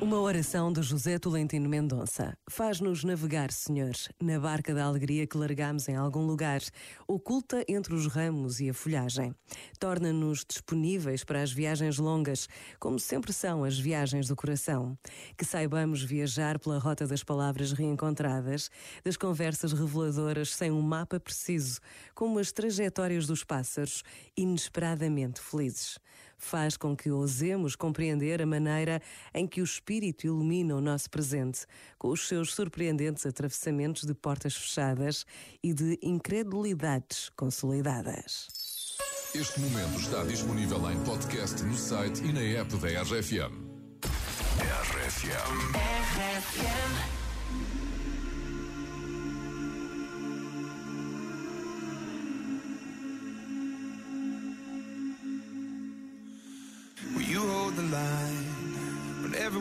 Uma oração de José Tolentino Mendonça. Faz-nos navegar, Senhor, na barca da alegria que largamos em algum lugar, oculta entre os ramos e a folhagem. Torna-nos disponíveis para as viagens longas, como sempre são as viagens do coração. Que saibamos viajar pela rota das palavras reencontradas, das conversas reveladoras sem um mapa preciso, como as trajetórias dos pássaros, inesperadamente felizes. Faz com que ousemos compreender a maneira em que o Espírito ilumina o nosso presente, com os seus surpreendentes atravessamentos de portas fechadas e de incredulidades consolidadas. Este momento está disponível em podcast no site e na app da RFM. RFM. RFM.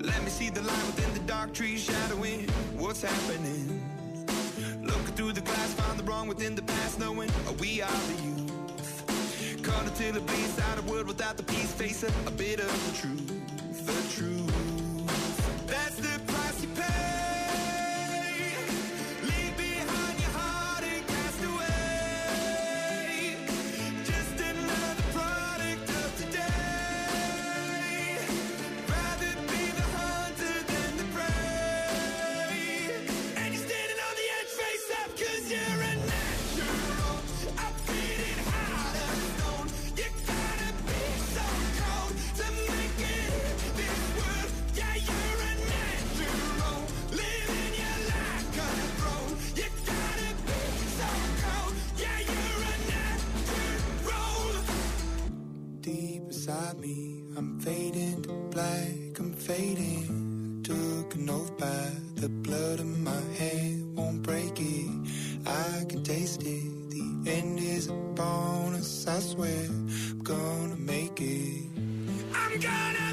Let me see the light within the dark trees shadowing what's happening. Looking through the glass, find the wrong within the past, knowing we are the youth. Caught until it bleeds out a world without the peace, facing a bit of the truth, the truth. Beside me. I'm fading to black, I'm fading. Took an oath by the blood in my hand, won't break it. I can taste it. The end is a bonus, I swear. I'm gonna make it. I'm gonna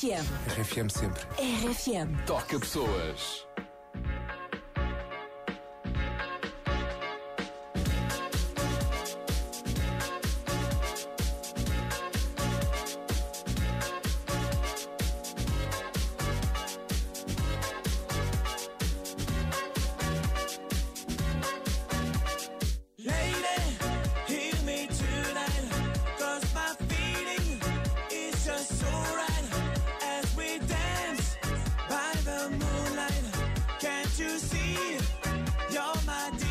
RFM. RFM sempre. RFM. Toca pessoas. You're my dear.